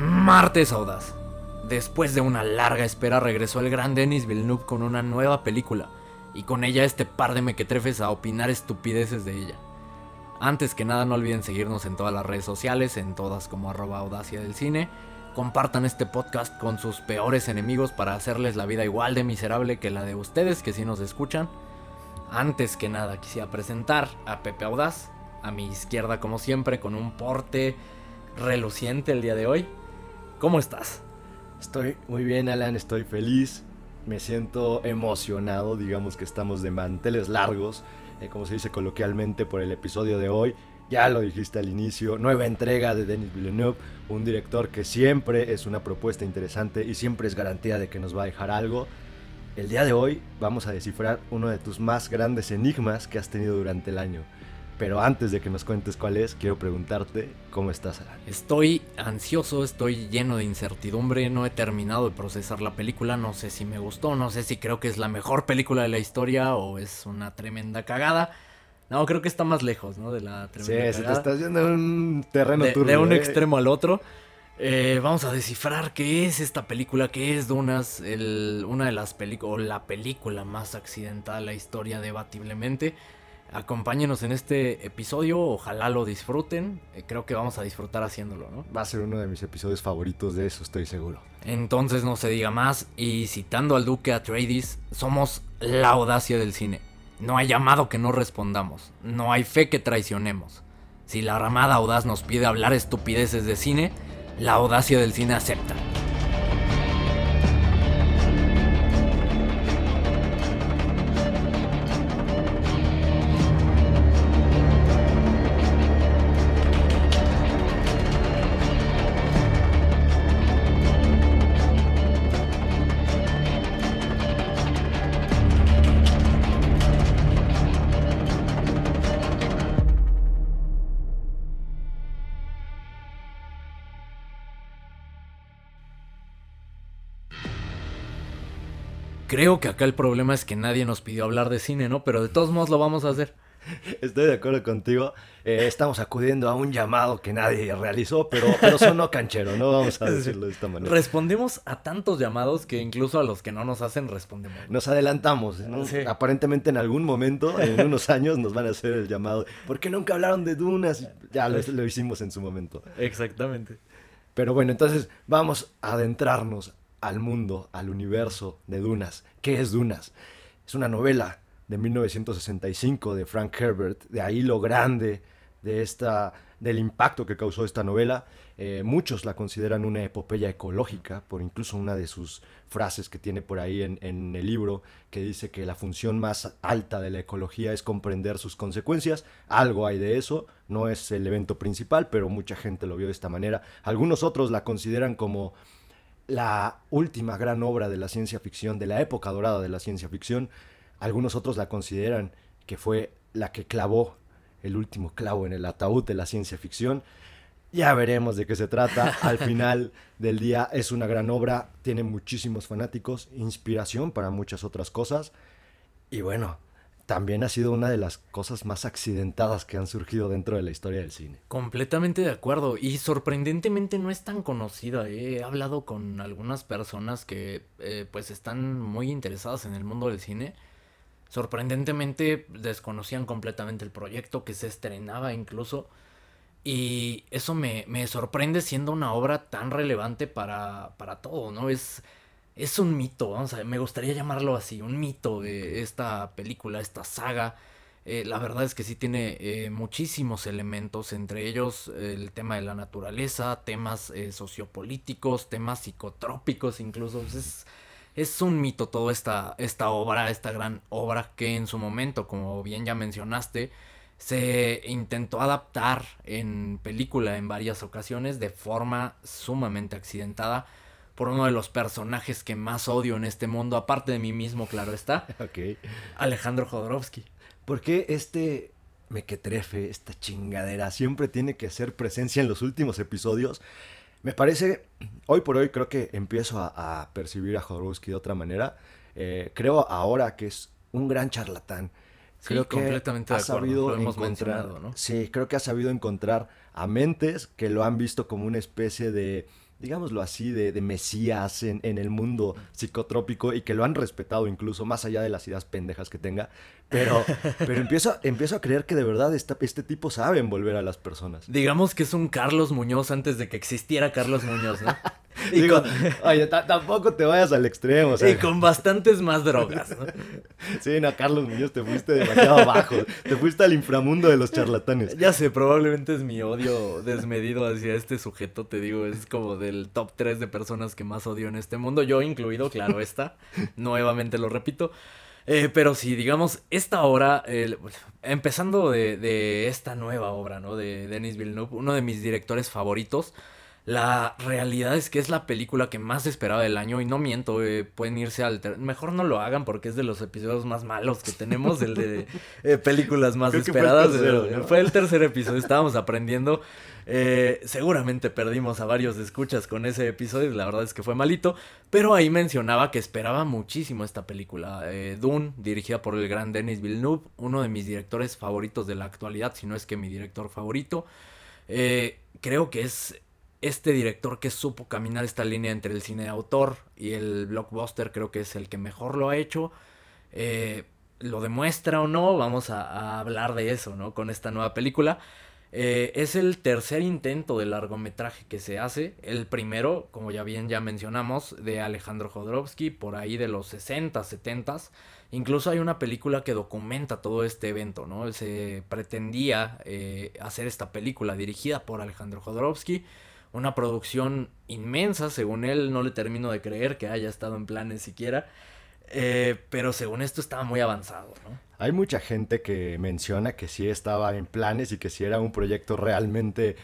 Martes Audaz. Después de una larga espera regresó el gran Denis Villeneuve con una nueva película y con ella este par de mequetrefes a opinar estupideces de ella. Antes que nada no olviden seguirnos en todas las redes sociales, en todas como arroba audacia del cine. Compartan este podcast con sus peores enemigos para hacerles la vida igual de miserable que la de ustedes que sí nos escuchan. Antes que nada quisiera presentar a Pepe Audaz, a mi izquierda como siempre con un porte reluciente el día de hoy. ¿Cómo estás? Estoy muy bien, Alan, estoy feliz. Me siento emocionado, digamos que estamos de manteles largos, eh, como se dice coloquialmente, por el episodio de hoy. Ya lo dijiste al inicio, nueva entrega de Denis Villeneuve, un director que siempre es una propuesta interesante y siempre es garantía de que nos va a dejar algo. El día de hoy vamos a descifrar uno de tus más grandes enigmas que has tenido durante el año. Pero antes de que nos cuentes cuál es, quiero preguntarte cómo estás, Alan. Estoy ansioso, estoy lleno de incertidumbre, no he terminado de procesar la película, no sé si me gustó, no sé si creo que es la mejor película de la historia o es una tremenda cagada. No, creo que está más lejos, ¿no? De la tremenda Sí, se te estás yendo en un terreno de, turbio. de un ¿eh? extremo al otro. Eh, vamos a descifrar qué es esta película, qué es Dunas, el, una de las películas, o la película más accidentada de la historia debatiblemente. Acompáñenos en este episodio, ojalá lo disfruten, eh, creo que vamos a disfrutar haciéndolo, ¿no? Va a ser uno de mis episodios favoritos de eso, estoy seguro. Entonces no se diga más y citando al duque Atreides, somos la audacia del cine. No hay llamado que no respondamos, no hay fe que traicionemos. Si la ramada audaz nos pide hablar estupideces de cine, la audacia del cine acepta. Creo que acá el problema es que nadie nos pidió hablar de cine, ¿no? Pero de todos modos lo vamos a hacer. Estoy de acuerdo contigo. Eh, estamos acudiendo a un llamado que nadie realizó, pero, pero sonó canchero, ¿no? Vamos a decirlo de esta manera. Respondemos a tantos llamados que incluso a los que no nos hacen respondemos. Nos adelantamos, ¿no? Sí. Aparentemente en algún momento, en unos años, nos van a hacer el llamado. ¿Por qué nunca hablaron de Dunas? Ya lo, lo hicimos en su momento. Exactamente. Pero bueno, entonces vamos a adentrarnos al mundo, al universo de Dunas. ¿Qué es Dunas? Es una novela de 1965 de Frank Herbert, de ahí lo grande de esta, del impacto que causó esta novela. Eh, muchos la consideran una epopeya ecológica, por incluso una de sus frases que tiene por ahí en, en el libro, que dice que la función más alta de la ecología es comprender sus consecuencias. Algo hay de eso, no es el evento principal, pero mucha gente lo vio de esta manera. Algunos otros la consideran como la última gran obra de la ciencia ficción, de la época dorada de la ciencia ficción. Algunos otros la consideran que fue la que clavó el último clavo en el ataúd de la ciencia ficción. Ya veremos de qué se trata. Al final del día es una gran obra, tiene muchísimos fanáticos, inspiración para muchas otras cosas. Y bueno, también ha sido una de las cosas más accidentadas que han surgido dentro de la historia del cine. Completamente de acuerdo. Y sorprendentemente no es tan conocida. ¿eh? He hablado con algunas personas que eh, pues están muy interesadas en el mundo del cine. Sorprendentemente desconocían completamente el proyecto que se estrenaba incluso. Y eso me, me sorprende siendo una obra tan relevante para, para todo, ¿no? Es, es un mito, vamos a me gustaría llamarlo así, un mito de esta película, esta saga. Eh, la verdad es que sí tiene eh, muchísimos elementos, entre ellos el tema de la naturaleza, temas eh, sociopolíticos, temas psicotrópicos incluso. Pues es, es un mito toda esta, esta obra, esta gran obra que en su momento, como bien ya mencionaste, se intentó adaptar en película en varias ocasiones de forma sumamente accidentada por uno de los personajes que más odio en este mundo, aparte de mí mismo, claro está, Ok. Alejandro Jodorowsky. ¿Por qué este mequetrefe, esta chingadera, siempre tiene que hacer presencia en los últimos episodios? Me parece, hoy por hoy creo que empiezo a, a percibir a Jodorowsky de otra manera. Eh, creo ahora que es un gran charlatán. Sí, Creo que completamente ha de acuerdo, sabido lo hemos encontrar, sí, creo que ha sabido encontrar a mentes que lo han visto como una especie de, digámoslo así, de, de mesías en, en, el mundo psicotrópico y que lo han respetado incluso, más allá de las ideas pendejas que tenga. Pero, pero empiezo, empiezo a creer que de verdad esta, este tipo sabe envolver a las personas. Digamos que es un Carlos Muñoz antes de que existiera Carlos Muñoz, ¿no? Y Digo, con... oye, tampoco te vayas al extremo. O sea. Y con bastantes más drogas. ¿no? Sí, no, Carlos Muñoz, te fuiste demasiado abajo. Te fuiste al inframundo de los charlatanes. Ya sé, probablemente es mi odio desmedido hacia este sujeto, te digo, es como del top 3 de personas que más odio en este mundo. Yo incluido, claro está. Nuevamente lo repito. Eh, pero sí, digamos, esta obra, eh, empezando de, de, esta nueva obra, ¿no? De Denis Villeneuve, uno de mis directores favoritos. La realidad es que es la película que más esperaba del año y no miento, eh, pueden irse al... Mejor no lo hagan porque es de los episodios más malos que tenemos, el de eh, películas más esperadas. Fue el, tercero, ¿no? fue el, tercer episodio, estábamos aprendiendo. Eh, seguramente perdimos a varios escuchas con ese episodio, la verdad es que fue malito, pero ahí mencionaba que esperaba muchísimo esta película. Eh, Dune, dirigida por el gran Denis Villeneuve, uno de mis directores favoritos de la actualidad, si no es que mi director favorito. creo que es este director que supo caminar esta línea entre el cine de autor y el blockbuster creo que es el que mejor lo ha hecho. Eh, lo demuestra o no, vamos a, a, hablar de eso, ¿no? Con esta nueva película. Eh, es el tercer intento de largometraje que se hace. El primero, como ya bien ya mencionamos, de Alejandro Jodorowsky, por ahí de los 60, 70. Incluso hay una película que documenta todo este evento, ¿no? Se pretendía eh, hacer esta película dirigida por Alejandro Jodorowsky una producción inmensa, según él no le termino de creer que haya estado en planes siquiera, eh, pero según esto estaba muy avanzado, ¿no? Hay mucha gente que menciona que sí estaba en planes y que sí era un proyecto realmente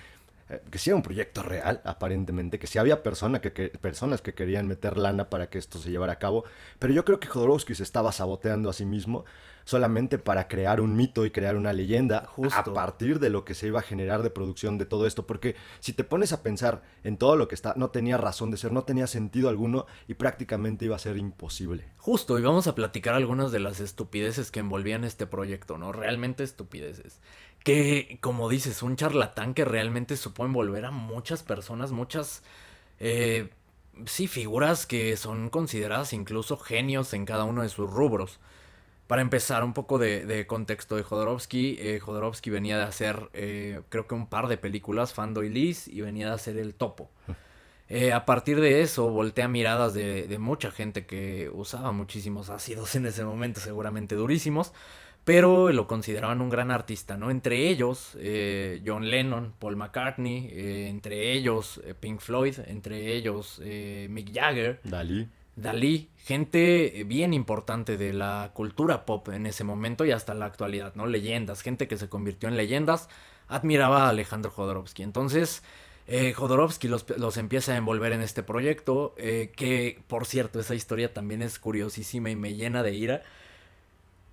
eh, que sí era un proyecto real, aparentemente, que sí había persona que, que, personas que querían meter lana para que esto se llevara a cabo, pero yo creo que Jodorowsky se estaba saboteando a sí mismo solamente para crear un mito y crear una leyenda Justo. a partir de lo que se iba a generar de producción de todo esto, porque si te pones a pensar en todo lo que está, no tenía razón de ser, no tenía sentido alguno y prácticamente iba a ser imposible. Justo, y vamos a platicar algunas de las estupideces que envolvían este proyecto, ¿no? Realmente estupideces que, como dices, un charlatán que realmente supo envolver a muchas personas, muchas, eh, sí, figuras que son consideradas incluso genios en cada uno de sus rubros. Para empezar, un poco de, de contexto de Jodorowsky. Eh, Jodorowsky venía de hacer, eh, creo que un par de películas, Fando y Liz, y venía de hacer El Topo. Eh, a partir de eso, voltea miradas de, de mucha gente que usaba muchísimos ácidos en ese momento, seguramente durísimos pero lo consideraban un gran artista, ¿no? Entre ellos, eh, John Lennon, Paul McCartney, eh, entre ellos, eh, Pink Floyd, entre ellos, eh, Mick Jagger. Dalí. Dalí, gente bien importante de la cultura pop en ese momento y hasta la actualidad, ¿no? Leyendas, gente que se convirtió en leyendas, admiraba a Alejandro Jodorowsky. Entonces, eh, Jodorowsky los, los, empieza a envolver en este proyecto, eh, que por cierto, esa historia también es curiosísima y me llena de ira.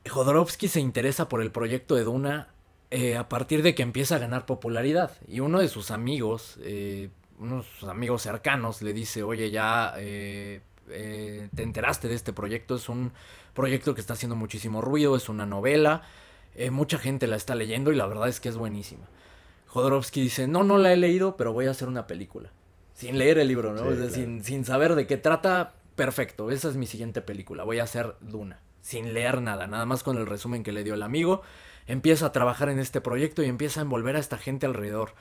Jodorowsky se interesa por el proyecto de Duna eh, a partir de que empieza a ganar popularidad. Y uno de sus amigos, eh, unos amigos cercanos, le dice, oye, ya eh, eh, te enteraste de este proyecto, es un proyecto que está haciendo muchísimo ruido, es una novela, mucha gente la está leyendo y la verdad es que es buenísima. Jodorowsky dice, no, no la he leído, pero voy a hacer una película. Sin leer el libro, ¿no? Sí, claro. sin, sin saber de qué trata, perfecto, esa es mi siguiente película, voy a hacer Duna sin leer nada, nada más con el resumen que le dio el amigo, empieza a trabajar en este proyecto y empieza a envolver a esta gente alrededor.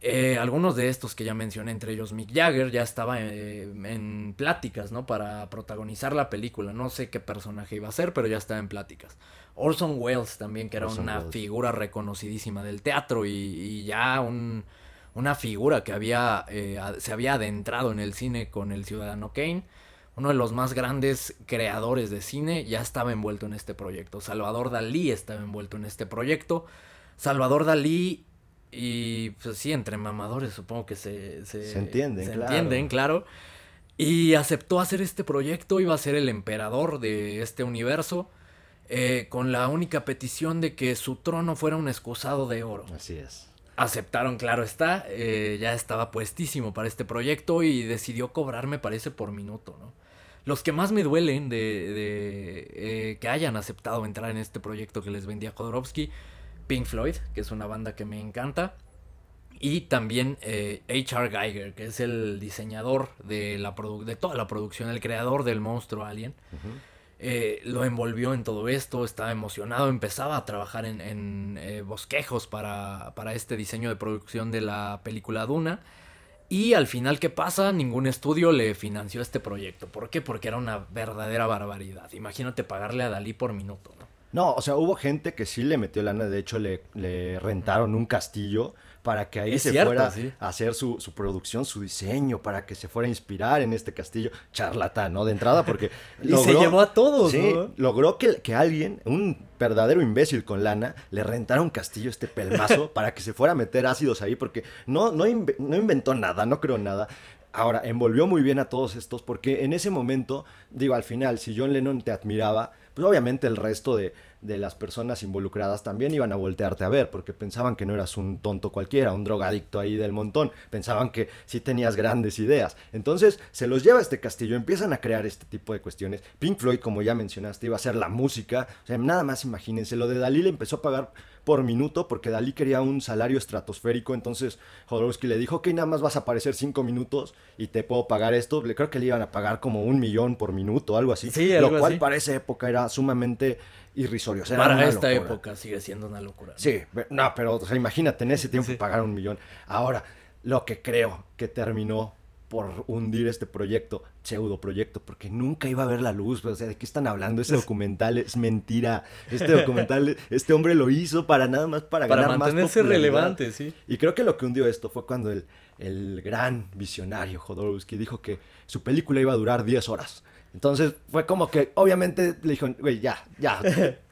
Eh, algunos de estos que ya mencioné, entre ellos Mick Jagger, ya estaba eh, en pláticas, ¿no? Para protagonizar la película. No sé qué personaje iba a ser, pero ya estaba en pláticas. Orson Welles también, que era Orson una Welles. figura reconocidísima del teatro y, y ya un, una figura que había, eh, se había adentrado en el cine con el Ciudadano Kane uno de los más grandes creadores de cine, ya estaba envuelto en este proyecto. Salvador Dalí estaba envuelto en este proyecto. Salvador Dalí y pues sí, entre mamadores supongo que se, se, se entienden, se claro. entienden, claro. Y aceptó hacer este proyecto, iba a ser el emperador de este universo, eh, con la única petición de que su trono fuera un excusado de oro. Así es. Aceptaron, claro está, eh, ya estaba puestísimo para este proyecto y decidió cobrar, me parece, por minuto, ¿no? Los que más me duelen de, de eh, que hayan aceptado entrar en este proyecto que les vendía Jodorowsky, Pink Floyd, que es una banda que me encanta, Y también H.R. Geiger, que es el diseñador de, la de toda la producción, el creador del monstruo Alien. Eh, lo envolvió en todo esto, estaba emocionado, empezaba a trabajar en, eh, bosquejos para, para, este diseño de producción de la película Duna. Y al final, ¿qué pasa? Ningún estudio le financió este proyecto. ¿Por qué? Porque era una verdadera barbaridad. Imagínate pagarle a Dalí por minuto, ¿no? No, o sea, hubo gente que sí le metió lana, de hecho le, le rentaron un castillo para que ahí se fuera a hacer su, producción, su diseño, para que se fuera a inspirar en este castillo. Charlatán, ¿no? De entrada, porque... y se llevó a todos, sí, logró que, que alguien, un verdadero imbécil con lana, le rentara un castillo este pelmazo para que se fuera a meter ácidos ahí, porque no, no, no inventó nada, no creó nada. Ahora, envolvió muy bien a todos estos, porque en ese momento, digo, al final, si John Lennon te admiraba, pues obviamente el resto de, de las personas involucradas también iban a voltearte a ver, porque pensaban que no eras un tonto cualquiera, un drogadicto ahí del montón, pensaban que sí tenías grandes ideas. Entonces se los lleva a este castillo, empiezan a crear este tipo de cuestiones. Pink Floyd, como ya mencionaste, iba a ser la música, o sea, nada más imagínense, lo de Dalí le empezó a pagar por minuto porque Dalí quería un salario estratosférico, entonces Jodorowsky le dijo, ok, nada más vas a aparecer cinco minutos y te puedo pagar esto, le creo que le iban a pagar como un millón por minuto, algo así, lo cual para esa época era sumamente irrisorio. Para esta época sigue siendo una locura. Sí, no, pero imagínate en ese tiempo pagar un millón. Ahora, lo que creo que terminó por hundir este proyecto, pseudo proyecto, porque nunca iba a ver la luz. O sea, ¿de qué están hablando? Ese documental es mentira. Este documental, este hombre lo hizo para nada más para, para ganar mantenerse relevante, sí. Y creo que lo que hundió esto fue cuando el, el gran visionario Jodorowsky dijo que su película iba a durar 10 horas. Entonces fue como que, obviamente, le dijo, güey, ya, ya,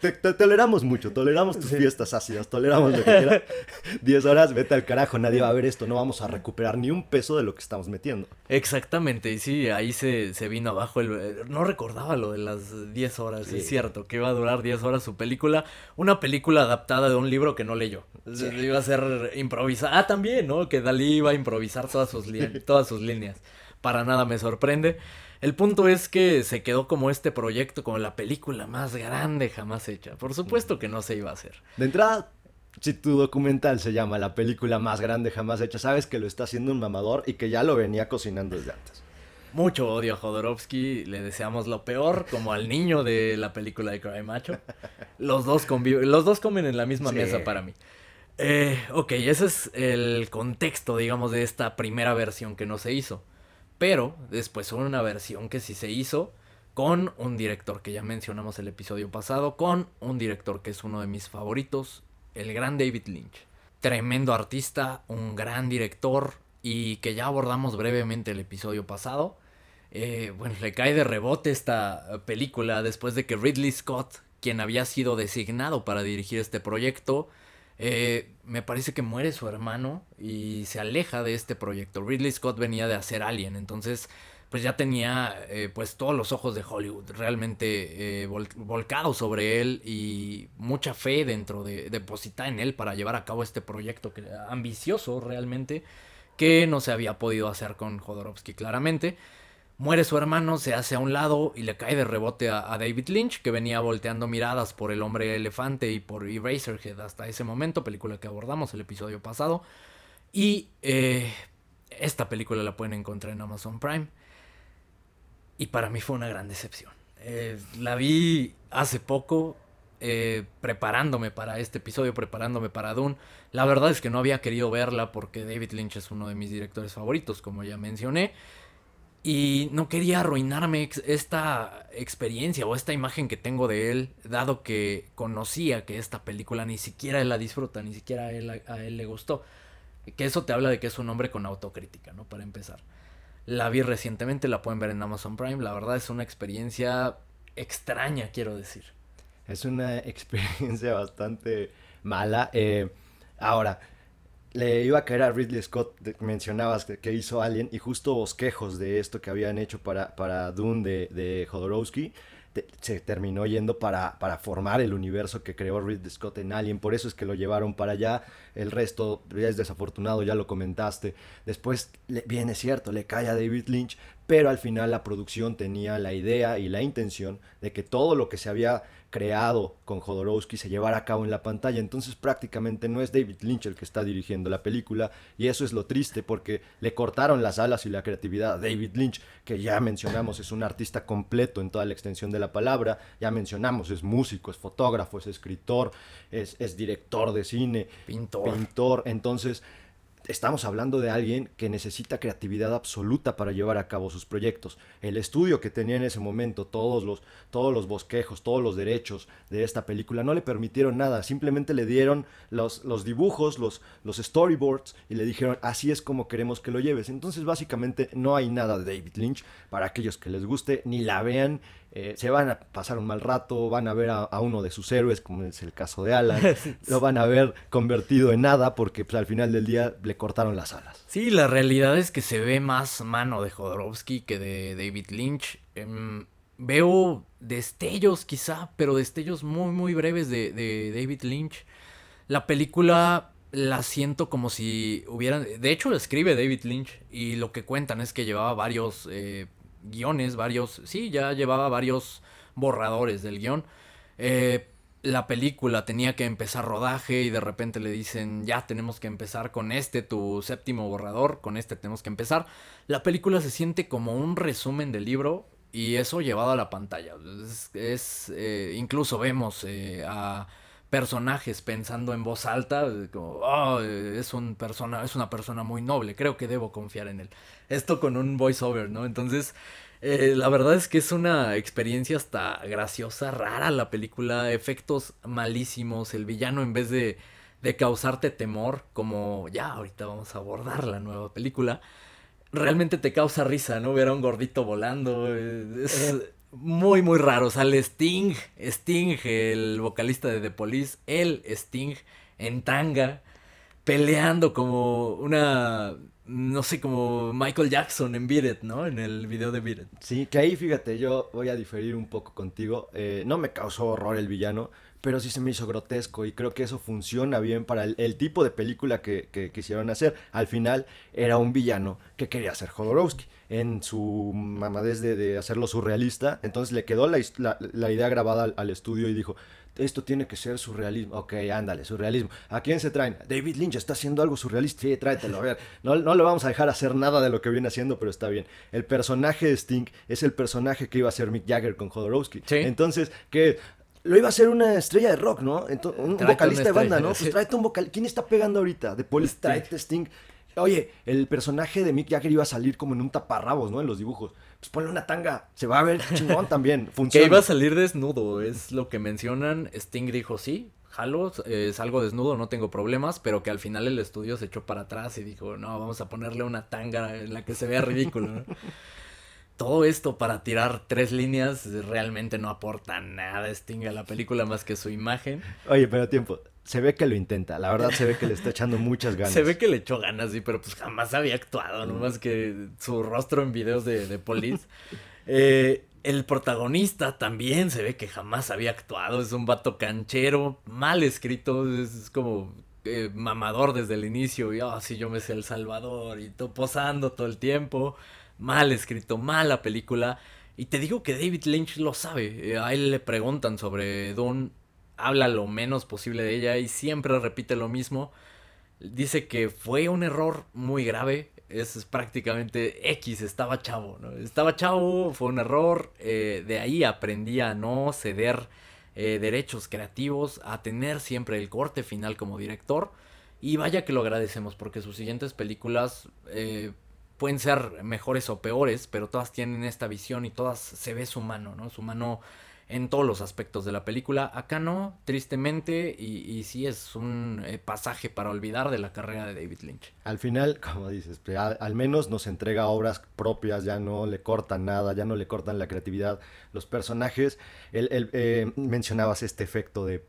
te, toleramos mucho, toleramos tus fiestas ácidas, toleramos lo que quieras. Diez horas, vete al carajo, nadie va a ver esto, no vamos a recuperar ni un peso de lo que estamos metiendo. Exactamente, y sí, ahí se, se vino abajo, el, no recordaba lo de las diez horas, es cierto, que iba a durar diez horas su película, una película adaptada de un libro que no leyó, iba a ser improvisada, ah, también, ¿no? Que Dalí iba a improvisar todas sus, todas sus líneas, para nada me sorprende. El punto es que se quedó como este proyecto, como la película más grande jamás hecha. Por supuesto que no se iba a hacer. De entrada, si tu documental se llama La película más grande jamás hecha, sabes que lo está haciendo un mamador y que ya lo venía cocinando desde antes. Mucho odio a Jodorowsky, le deseamos lo peor, como al niño de la película de Cry Macho. Los dos, conviven, los dos comen en la misma mesa para mí. Eh, ok, ese es el contexto, digamos, de esta primera versión que no se hizo. Pero después hubo una versión que sí se hizo con un director que ya mencionamos el episodio pasado, con un director que es uno de mis favoritos, el gran David Lynch. Tremendo artista, un gran director y que ya abordamos brevemente el episodio pasado. Eh, bueno, le cae de rebote esta película después de que Ridley Scott, quien había sido designado para dirigir este proyecto, eh, me parece que muere su hermano y se aleja de este proyecto. Ridley Scott venía de hacer Alien, entonces pues ya tenía eh, pues todos los ojos de Hollywood realmente eh, volcados sobre él y mucha fe dentro de depositar en él para llevar a cabo este proyecto que, ambicioso realmente que no se había podido hacer con Jodorowsky claramente. Muere su hermano, se hace a un lado y le cae de rebote a, David Lynch, que venía volteando miradas por El hombre elefante y por Eraserhead hasta ese momento, película que abordamos el episodio pasado. Y eh, esta película la pueden encontrar en Amazon Prime. Y para mí fue una gran decepción. Eh, la vi hace poco, eh, preparándome para este episodio, preparándome para Dune. La verdad es que no había querido verla porque David Lynch es uno de mis directores favoritos, como ya mencioné. Y no quería arruinarme esta experiencia o esta imagen que tengo de él, dado que conocía que esta película ni siquiera él la disfruta, ni siquiera a él, a él le gustó. Que eso te habla de que es un hombre con autocrítica, ¿no? Para empezar. La vi recientemente, la pueden ver en Amazon Prime. La verdad es una experiencia extraña, quiero decir. Es una experiencia bastante mala. Eh, ahora, le iba a caer a Ridley Scott, mencionabas que, hizo Alien, y justo bosquejos de esto que habían hecho para, para Dune de, de Jodorowsky, se terminó yendo para, para, formar el universo que creó Ridley Scott en Alien, por eso es que lo llevaron para allá, el resto ya es desafortunado, ya lo comentaste, después le, viene cierto, le cae a David Lynch, pero al final la producción tenía la idea y la intención de que todo lo que se había creado con Jodorowsky se llevara a cabo en la pantalla. Entonces prácticamente no es David Lynch el que está dirigiendo la película y eso es lo triste porque le cortaron las alas y la creatividad a David Lynch, que ya mencionamos es un artista completo en toda la extensión de la palabra, ya mencionamos es músico, es fotógrafo, es escritor, es, es director de cine, pintor. pintor. Entonces estamos hablando de alguien que necesita creatividad absoluta para llevar a cabo sus proyectos. El estudio que tenía en ese momento, todos los, todos los bosquejos, todos los derechos de esta película, no le permitieron nada, simplemente le dieron los, los dibujos, los, los storyboards y le dijeron, así es como queremos que lo lleves. Entonces básicamente no hay nada de David Lynch para aquellos que les guste, ni la vean eh, se van a pasar un mal rato, van a ver a, uno de sus héroes, como es el caso de Alan, lo van a ver convertido en nada porque pues, al final del día le cortaron las alas. Sí, la realidad es que se ve más mano de Jodorowsky que de David Lynch. Em, veo destellos quizá, pero destellos muy muy breves de, David Lynch. La película la siento como si hubieran... De hecho, la escribe David Lynch y lo que cuentan es que llevaba varios eh, guiones, varios, sí, ya llevaba varios borradores del guion. Eh, la película tenía que empezar rodaje y de repente le dicen, ya tenemos que empezar con este, tu séptimo borrador, con este tenemos que empezar. La película se siente como un resumen del libro y eso llevado a la pantalla. Es, eh, incluso vemos eh, a personajes pensando en voz alta, como, oh, es, un persona, es una persona muy noble, creo que debo confiar en él. Esto con un voiceover, ¿no? Entonces, eh, la verdad es que es una experiencia hasta graciosa, rara la película, efectos malísimos, el villano en vez de, de causarte temor, como ya ahorita vamos a abordar la nueva película, realmente te causa risa, ¿no? Ver a un gordito volando. Es, muy, muy raro. Sale Sting, Sting, el vocalista de The Police, el Sting en tanga, peleando como una, no sé, como Michael Jackson en Beat ¿no? En el video de Beat Sí, que ahí fíjate, yo voy a diferir un poco contigo. Eh, no me causó horror el villano, pero sí se me hizo grotesco y creo que eso funciona bien para el, tipo de película que, que, quisieron hacer. Al final era un villano que quería ser Jodorowsky en su mamadez de, de hacerlo surrealista, entonces le quedó la, la, idea grabada al, estudio y dijo, esto tiene que ser surrealismo. Ok, ándale, surrealismo. ¿A quién se traen? David Lynch está haciendo algo surrealista. Sí, tráetelo. A ver, no, no le vamos a dejar hacer nada de lo que viene haciendo, pero está bien. El personaje de Sting es el personaje que iba a ser Mick Jagger con Jodorowsky. Entonces, que lo iba a ser una estrella de rock, ¿no? un, vocalista de banda, ¿no? Pues tráete un vocal. ¿Quién está pegando ahorita? De Police, tráete Sting. Oye, el personaje de Mick Jagger iba a salir como en un taparrabos, ¿no? En los dibujos. Pues ponle una tanga, se va a ver chingón también. Funciona. Que iba a salir desnudo, es lo que mencionan. Sting dijo sí, jalo, eh, salgo desnudo, no tengo problemas, pero que al final el estudio se echó para atrás y dijo, no, vamos a ponerle una tanga en la que se vea ridículo, ¿no? todo esto para tirar tres líneas realmente no aporta nada Sting a la película más que su imagen. Oye, pero tiempo, se ve que lo intenta, la verdad se ve que le está echando muchas ganas. Se ve que le echó ganas, sí, pero pues jamás había actuado, no más que su rostro en videos de, de Police. Eh, el protagonista también se ve que jamás había actuado, es un vato canchero, mal escrito, es, como eh, mamador desde el inicio, y así oh, yo me sé El Salvador, y todo posando todo el tiempo mal escrito, mala película. Y te digo que David Lynch lo sabe. Eh, a él le preguntan sobre Dune, habla lo menos posible de ella y siempre repite lo mismo. Dice que fue un error muy grave. Es prácticamente X, estaba chavo. ¿no? Estaba chavo, fue un error. Eh, de ahí aprendí a no ceder eh, derechos creativos, a tener siempre el corte final como director. Y vaya que lo agradecemos porque sus siguientes películas pueden ser mejores o peores, pero todas tienen esta visión y todas se ve su mano, ¿no? Su mano en todos los aspectos de la película. Acá no, tristemente, y, y sí es un eh, pasaje para olvidar de la carrera de David Lynch. Al final, como dices, pues, al, menos nos entrega obras propias, ya no le cortan nada, ya no le cortan la creatividad. Los personajes, él, eh, mencionabas este efecto de,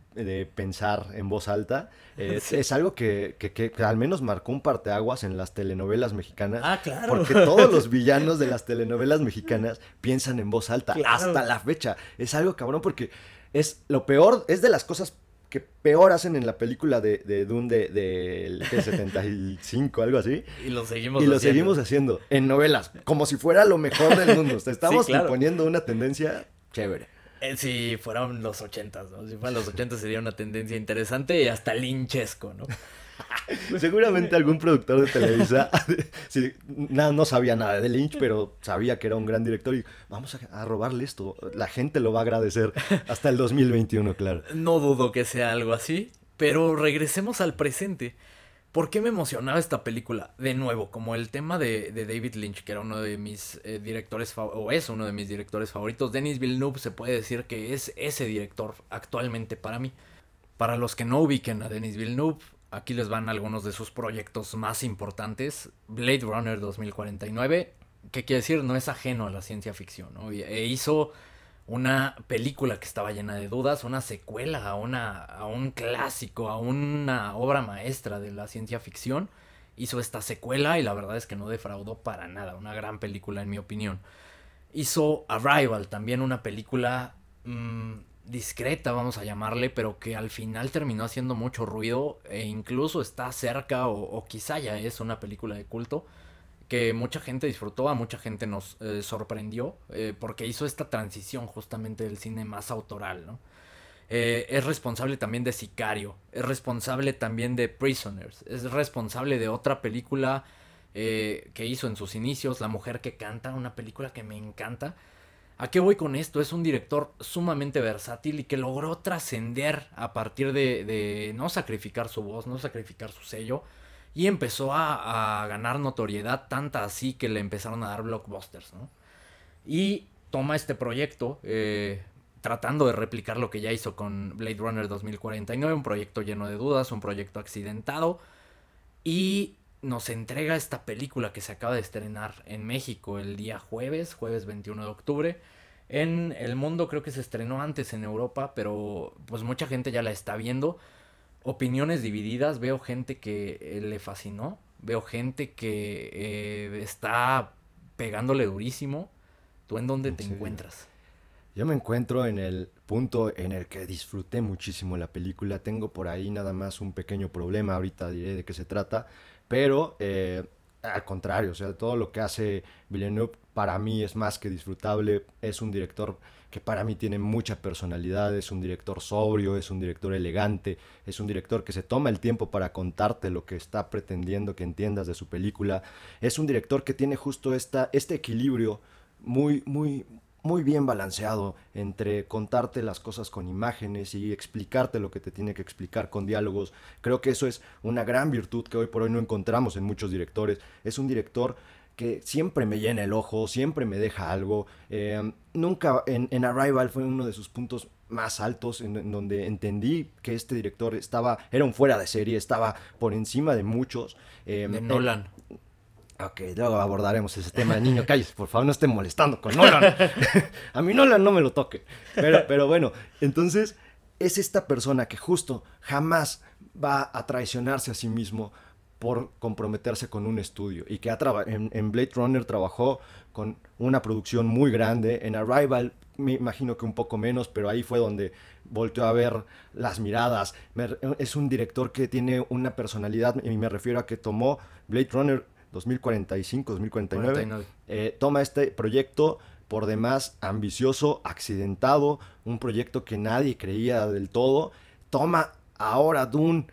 pensar en voz alta, eh, es algo que, que, al menos marcó un parteaguas en las telenovelas mexicanas. Ah, claro. Porque todos los villanos de las telenovelas mexicanas piensan en voz alta hasta la fecha. Es algo cabrón porque es lo peor, es de las cosas que peor hacen en la película de, de Dune del de, 75, algo así. Y lo seguimos y lo seguimos haciendo en novelas, como si fuera lo mejor del mundo. estamos imponiendo una tendencia chévere. Eh, si fueran los 80, ¿no? Si fueran los 80 sería una tendencia interesante y hasta linchesco, ¿no? Seguramente algún productor de Televisa no, sabía nada de Lynch, pero sabía que era un gran director y vamos a, robarle esto. La gente lo va a agradecer hasta el 2021, claro. No dudo que sea algo así, pero regresemos al presente. ¿Por qué me emocionaba esta película? De nuevo, como el tema de, David Lynch, que era uno de mis eh, directores, o es uno de mis directores favoritos. Denis Villeneuve se puede decir que es ese director actualmente para mí. Para los que no ubiquen a Denis Villeneuve, Aquí les van algunos de sus proyectos más importantes. Blade Runner 2049, que quiere decir no es ajeno a la ciencia ficción. E hizo una película que estaba llena de dudas, una secuela a, una, a un clásico, a una obra maestra de la ciencia ficción. Hizo esta secuela y la verdad es que no defraudó para nada. Una gran película en mi opinión. Hizo Arrival, también una película mm, discreta, vamos a llamarle, pero que al final terminó haciendo mucho ruido e incluso está cerca o, quizá ya es una película de culto que mucha gente disfrutó, a mucha gente nos eh, sorprendió eh, porque hizo esta transición justamente del cine más autoral, ¿no? Eh, es responsable también de Sicario, es responsable también de Prisoners, es responsable de otra película que hizo en sus inicios, La mujer que canta, una película que me encanta ¿A qué voy con esto? Es un director sumamente versátil y que logró trascender a partir de, no sacrificar su voz, no sacrificar su sello. Y empezó a, ganar notoriedad, tanta así que le empezaron a dar blockbusters, ¿no? Y toma este proyecto, eh, tratando de replicar lo que ya hizo con Blade Runner 2049, un proyecto lleno de dudas, un proyecto accidentado. Y nos entrega esta película que se acaba de estrenar en México el día jueves, jueves 21 de octubre. En el mundo creo que se estrenó antes en Europa, pero pues mucha gente ya la está viendo. Opiniones divididas, veo gente que eh, le fascinó, veo gente que eh, está pegándole durísimo. ¿Tú en dónde te encuentras? Yo me encuentro en el punto en el que disfruté muchísimo la película. Tengo por ahí nada más un pequeño problema, ahorita diré de qué se trata pero eh, al contrario, o sea, todo lo que hace Villeneuve para mí es más que disfrutable. Es un director que para mí tiene mucha personalidad, es un director sobrio, es un director elegante, es un director que se toma el tiempo para contarte lo que está pretendiendo que entiendas de su película. Es un director que tiene justo esta, este equilibrio muy, muy, muy bien balanceado entre contarte las cosas con imágenes y explicarte lo que te tiene que explicar con diálogos. Creo que eso es una gran virtud que hoy por hoy no encontramos en muchos directores. Es un director que siempre me llena el ojo, siempre me deja algo. Eh, nunca en, Arrival fue uno de sus puntos más altos en, donde entendí que este director estaba, era un fuera de serie, estaba por encima de muchos. Eh, de Nolan. Ok, luego abordaremos ese tema de niño. Calles, por favor, no estén molestando con Nolan. a mí Nolan no me lo toque. Pero, pero bueno, entonces es esta persona que justo jamás va a traicionarse a sí mismo por comprometerse con un estudio y que ha en, en Blade Runner trabajó con una producción muy grande, en Arrival me imagino que un poco menos, pero ahí fue donde volteó a ver las miradas. es un director que tiene una personalidad, y me refiero a que tomó Blade Runner 2045, 2049, eh, toma este proyecto por demás ambicioso, accidentado, un proyecto que nadie creía del todo, toma ahora Dune,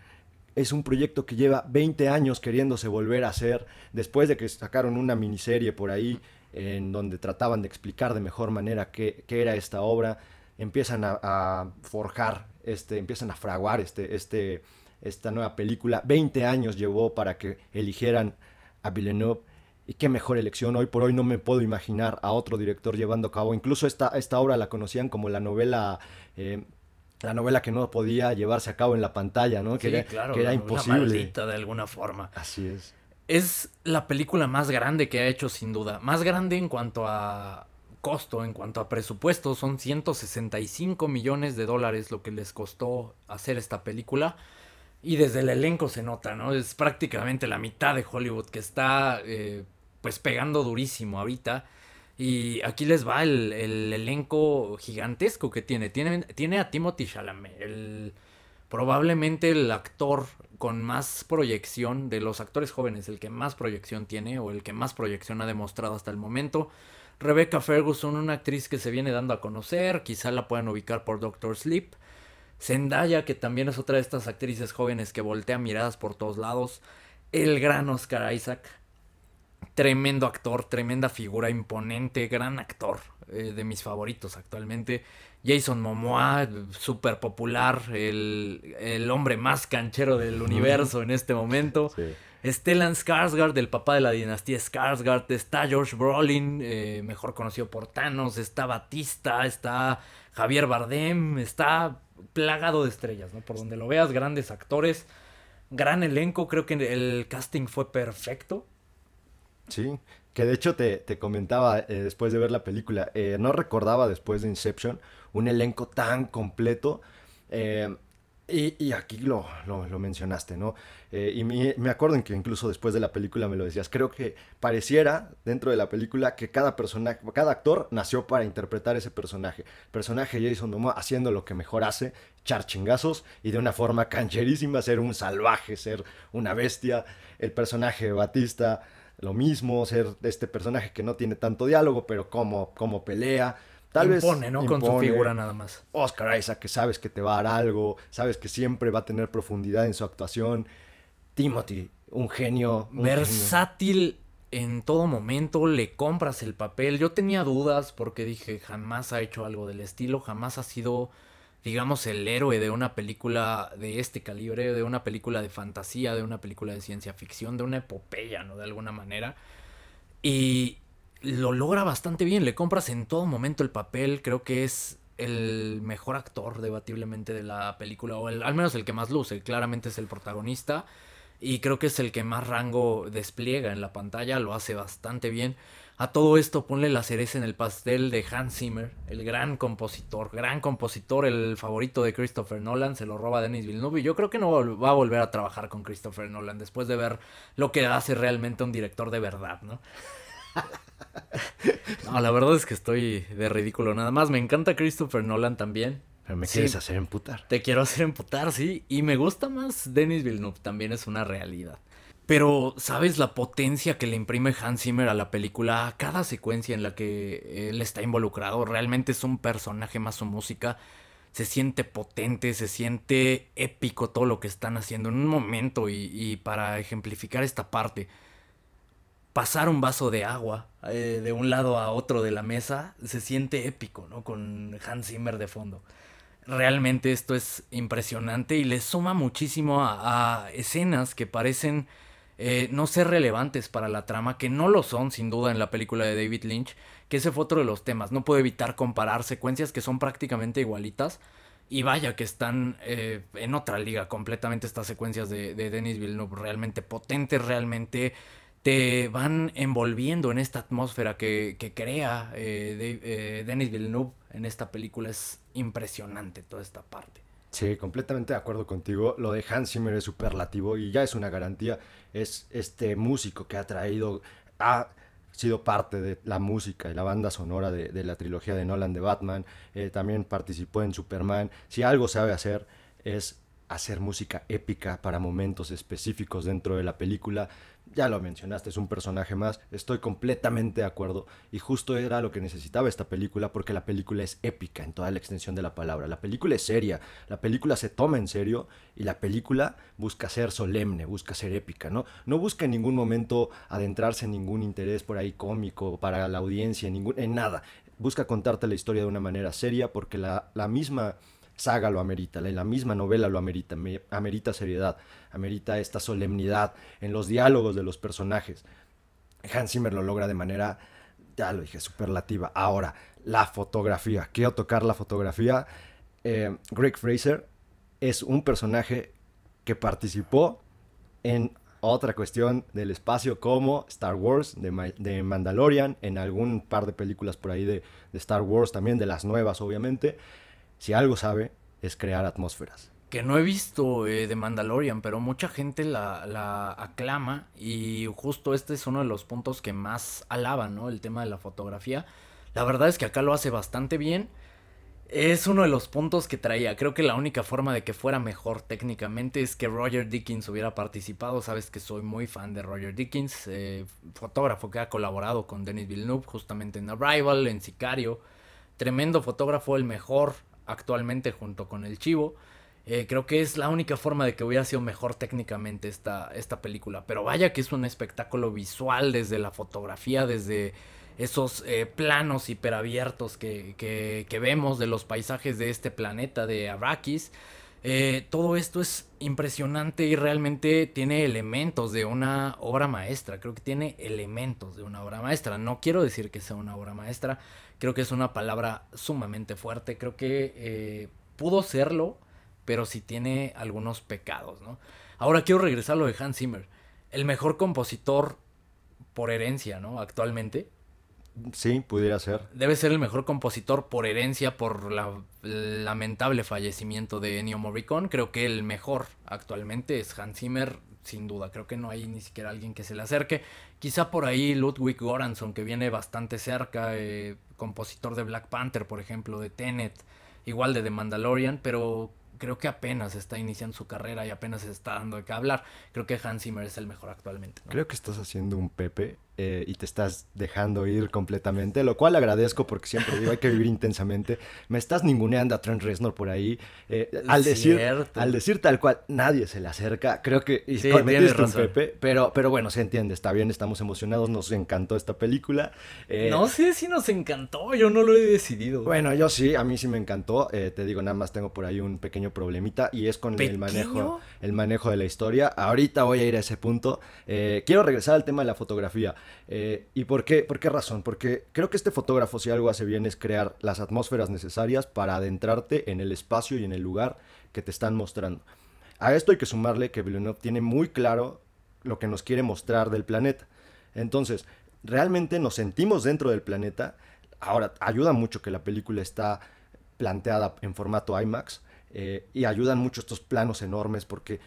es un proyecto que lleva 20 años queriéndose volver a hacer, después de que sacaron una miniserie por ahí en donde trataban de explicar de mejor manera qué, era esta obra, empiezan a, forjar, este, empiezan a fraguar este, este, esta nueva película. 20 años llevó para que eligieran a Villeneuve. Y qué mejor elección. Hoy por hoy no me puedo imaginar a otro director llevando a cabo. Incluso esta, esta obra la conocían como la novela. Eh, la novela que no podía llevarse a cabo en la pantalla, ¿no? Que era, claro, que era imposible. de alguna forma. Así es. Es la película más grande que ha hecho, sin duda. Más grande en cuanto a costo, en cuanto a presupuesto. Son 165 millones de dólares lo que les costó hacer esta película. Y desde el elenco se nota, ¿no? Es prácticamente la mitad de Hollywood que está eh, pues pegando durísimo ahorita. Y aquí les va el, el elenco gigantesco que tiene. tiene. Tiene a Timothy Chalamet, probablemente el actor con más proyección de los actores jóvenes, el que más proyección tiene o el que más proyección ha demostrado hasta el momento. Rebecca Ferguson, una actriz que se viene dando a conocer, quizá la puedan ubicar por Doctor Sleep. Zendaya, que también es otra de estas actrices jóvenes que voltea miradas por todos lados. El gran Oscar Isaac, tremendo actor, tremenda figura, imponente, gran actor, eh, de mis favoritos actualmente. Jason Momoa, súper popular, el, hombre más canchero del universo en este momento. Stellan Skarsgård, el papá de la dinastía Skarsgård. Está George Brolin, eh, mejor conocido por Thanos. Está Batista, está Javier Bardem. Está plagado de estrellas, ¿no? Por donde lo veas, grandes actores. Gran elenco, creo que el casting fue perfecto. Sí, que de hecho te, comentaba eh, después de ver la película, eh, no recordaba después de Inception un elenco tan completo. Eh, y, aquí lo, lo, mencionaste, ¿no? y me, acuerdo en que incluso después de la película me lo decías, creo que pareciera dentro de la película que cada persona, cada actor nació para interpretar ese personaje. personaje Jason Momoa haciendo lo que mejor hace, echar chingazos y de una forma cancherísima ser un salvaje, ser una bestia. El personaje Batista lo mismo, ser este personaje que no tiene tanto diálogo, pero como, como pelea. Tal impone, ¿no? Con su figura nada más. Oscar Isaac, que sabes que te va a dar algo, sabes que siempre va a tener profundidad en su actuación. Timothy, un genio. Versátil en todo momento, le compras el papel. Yo tenía dudas porque dije, jamás ha hecho algo del estilo, jamás ha sido digamos, el héroe de una película de este calibre, de una película de fantasía, de una película de ciencia ficción, de una epopeya, ¿no? De alguna manera. Y lo logra bastante bien, le compras en todo momento el papel, creo que es el mejor actor debatiblemente de la película, o al menos el que más luce, claramente es el protagonista. Y creo que es el que más rango despliega en la pantalla, lo hace bastante bien. A todo esto ponle la cereza en el pastel de Hans Zimmer, el gran compositor, gran compositor, el favorito de Christopher Nolan, se lo roba Denis Villeneuve y yo creo que no va a volver a trabajar con Christopher Nolan después de ver lo que hace realmente un director de verdad, ¿no? no, la verdad es que estoy de ridículo nada más. Me encanta Christopher Nolan también. Pero me quieres hacer emputar. Te quiero hacer emputar, sí. Y me gusta más Denis Villeneuve, también es una realidad. Pero, ¿sabes la potencia que le imprime Hans Zimmer a la película? A cada secuencia en la que él está involucrado, realmente es un personaje más su música. Se siente potente, se siente épico todo lo que están haciendo en un momento. Y, para ejemplificar esta parte, pasar un vaso de agua eh, de un lado a otro de la mesa se siente épico, ¿no? Con Hans Zimmer de fondo. Realmente esto es impresionante y le suma muchísimo a escenas que parecen eh, no ser relevantes para la trama, que no lo son sin duda en la película de David Lynch, que ese fue otro de los temas. No puedo evitar comparar secuencias que son prácticamente igualitas. Y vaya que están eh, en otra liga completamente estas secuencias de, Denis Villeneuve, realmente potentes, realmente te van envolviendo en esta atmósfera que, crea eh, Denis Villeneuve en esta película. Es impresionante toda esta parte. Sí, completamente de acuerdo contigo. Lo de Hans Zimmer es superlativo y ya es una garantía. Es este músico que ha traído, ha sido parte de la música y la banda sonora de, la trilogía de Nolan de Batman. Eh, también participó en Superman. Si algo sabe hacer es hacer música épica para momentos específicos dentro de la película. Ya lo mencionaste, es un personaje más, estoy completamente de acuerdo. Y justo era lo que necesitaba esta película porque la película es épica en toda la extensión de la palabra, la película es seria, la película se toma en serio y la película busca ser solemne, busca ser épica, ¿no? No busca en ningún momento adentrarse en ningún interés por ahí cómico para la audiencia, en, ningún, en nada, busca contarte la historia de una manera seria porque la, la misma saga lo amerita, la misma novela lo amerita, amerita seriedad, amerita esta solemnidad en los diálogos de los personajes. Hans Zimmer lo logra de manera, ya lo dije, superlativa. Ahora, la fotografía, quiero tocar la fotografía. Eh, Greg Fraser es un personaje que participó en otra cuestión del espacio como Star Wars, de, Mandalorian, en algún par de películas por ahí de, de Star Wars, también de las nuevas obviamente si algo sabe, es crear atmósferas. Que no he visto eh, de Mandalorian, pero mucha gente la, aclama y justo este es uno de los puntos que más alaban, ¿no? El tema de la fotografía. La verdad es que acá lo hace bastante bien Es uno de los puntos que traía. Creo que la única forma de que fuera mejor técnicamente es que Roger Dickens hubiera participado. Sabes que soy muy fan de Roger Dickens, eh, fotógrafo que ha colaborado con Denis Villeneuve justamente en Arrival, en Sicario. Tremendo fotógrafo, el mejor actualmente junto con el Chivo. Eh, creo que es la única forma de que hubiera sido mejor técnicamente esta, esta película. Pero vaya que es un espectáculo visual desde la fotografía, desde esos eh, planos hiperabiertos que, que, vemos de los paisajes de este planeta de Arrakis. Eh, todo esto es impresionante y realmente tiene elementos de una obra maestra. Creo que tiene elementos de una obra maestra. No quiero decir que sea una obra maestra. Creo que es una palabra sumamente fuerte. Creo que eh, pudo serlo, pero sí tiene algunos pecados, ¿no? Ahora quiero regresar a lo de Hans Zimmer. El mejor compositor por herencia, ¿no? Actualmente. Sí, pudiera ser. Debe ser el mejor compositor por herencia por la, el lamentable fallecimiento de Ennio Morricone. Creo que el mejor actualmente es Hans Zimmer, sin duda. Creo que no hay ni siquiera alguien que se le acerque. Quizá por ahí Ludwig Göransson, que viene bastante cerca, eh, compositor de Black Panther, por ejemplo, de Tenet, igual de The Mandalorian, pero creo que apenas está iniciando su carrera y apenas está dando de qué hablar. Creo que Hans Zimmer es el mejor actualmente. Creo que estás haciendo un Pepe eh, y te estás dejando ir completamente, lo cual agradezco porque siempre digo hay que vivir intensamente. Me estás ninguneando a Trent Reznor por ahí. Eh, al, decir, al decir tal cual, nadie se le acerca. Creo que y sí, un Pepe, pero, pero bueno, se entiende, está bien, estamos emocionados, nos encantó esta película. Eh, no sé si nos encantó, yo no lo he decidido. Bueno, yo sí, a mí sí me encantó. te digo, nada más tengo por ahí un pequeño problemita y es con el manejo, el manejo de la historia. Ahorita voy a ir a ese punto. quiero regresar al tema de la fotografía. Eh, ¿Y por qué? ¿Por qué razón? Porque creo que este fotógrafo si algo hace bien es crear las atmósferas necesarias para adentrarte en el espacio y en el lugar que te están mostrando. A esto hay que sumarle que Villeneuve tiene muy claro lo que nos quiere mostrar del planeta. Entonces, realmente nos sentimos dentro del planeta. Ahora, ayuda mucho que la película está planteada en formato IMAX eh, y ayudan mucho estos planos enormes porque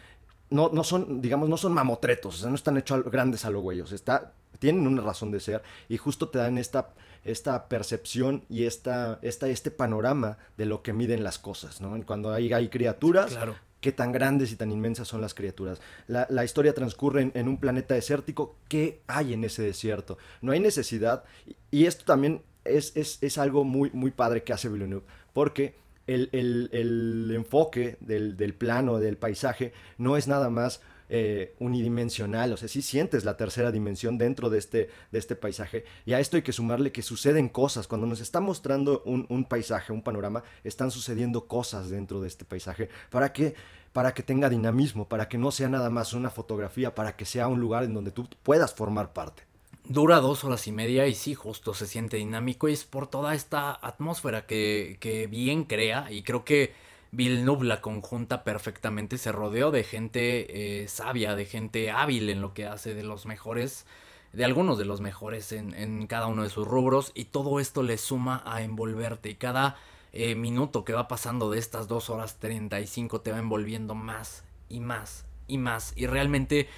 no, son, digamos, no son mamotretos, o sea, no están hechos grandes a lo güeyos, está, tienen una razón de ser y justo te dan esta, esta percepción y esta, esta, este panorama de lo que miden las cosas, ¿no? Cuando hay, hay criaturas, claro. qué tan grandes y tan inmensas son las criaturas. La, la historia transcurre en, un planeta desértico, ¿qué hay en ese desierto? No hay necesidad, y, y esto también es, es, es, algo muy, muy padre que hace Villeneuve, porque el, enfoque del, plano, del paisaje, no es nada más eh, unidimensional, o sea, sí sientes la tercera dimensión dentro de este, de este paisaje. Y a esto hay que sumarle que suceden cosas. Cuando nos está mostrando un, paisaje, un panorama, están sucediendo cosas dentro de este paisaje. ¿Para que Para que tenga dinamismo, para que no sea nada más una fotografía, para que sea un lugar en donde tú puedas formar parte. Dura dos horas y media y sí, justo se siente dinámico y es por toda esta atmósfera que, que bien crea y creo que Villeneuve la conjunta perfectamente, se rodeó de gente eh, sabia, de gente hábil en lo que hace, de los mejores, de algunos de los mejores en, en cada uno de sus rubros y todo esto le suma a envolverte y cada eh, minuto que va pasando de estas dos horas 35 te va envolviendo más y más y más y realmente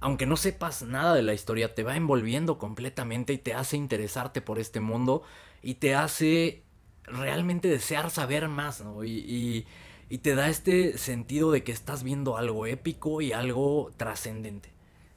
aunque no sepas nada de la historia, te va envolviendo completamente y te hace interesarte por este mundo y te hace realmente desear saber más, ¿no? Y, te da este sentido de que estás viendo algo épico y algo trascendente.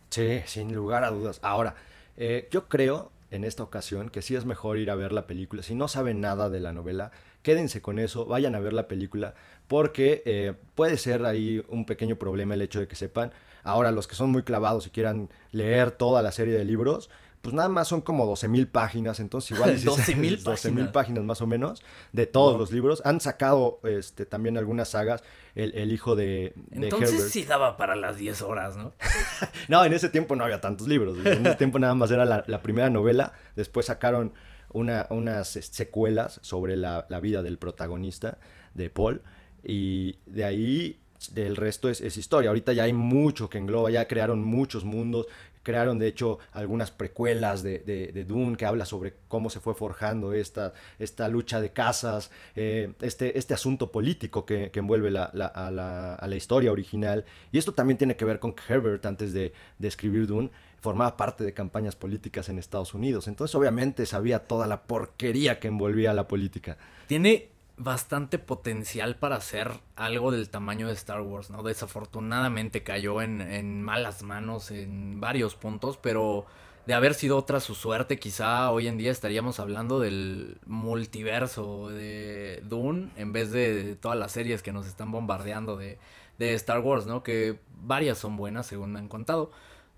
Sí, sin lugar a dudas. Ahora, eh, yo creo en esta ocasión que sí es mejor ir a ver la película. Si no saben nada de la novela, quédense con eso, vayan a ver la película, porque eh, puede ser ahí un pequeño problema el hecho de que sepan Ahora, los que son muy clavados y quieran leer toda la serie de libros, pues nada más son como 12 mil páginas, entonces igual 12 mil páginas. páginas más o menos de todos los libros. Han sacado este, también algunas sagas, el, hijo de, de Entonces sí daba para las 10 horas, ¿no? no, en ese tiempo no había tantos libros, en ese tiempo nada más era la, primera novela, después sacaron una, unas secuelas sobre la, la vida del protagonista, de Paul, y de ahí del resto es, historia. Ahorita ya hay mucho que engloba, ya crearon muchos mundos, crearon de hecho algunas precuelas de, de, Dune que habla sobre cómo se fue forjando esta, esta lucha de casas, eh, este, este asunto político que, envuelve la, a, la, historia original. Y esto también tiene que ver con que Herbert, antes de, de escribir Dune, formaba parte de campañas políticas en Estados Unidos. Entonces obviamente sabía toda la porquería que envolvía la política. Tiene bastante potencial para hacer algo del tamaño de Star Wars, ¿no? Desafortunadamente cayó en, en malas manos en varios puntos, pero de haber sido otra su suerte, quizá hoy en día estaríamos hablando del multiverso de Dune en vez de todas las series que nos están bombardeando de, de Star Wars, ¿no? Que varias son buenas, según me han contado,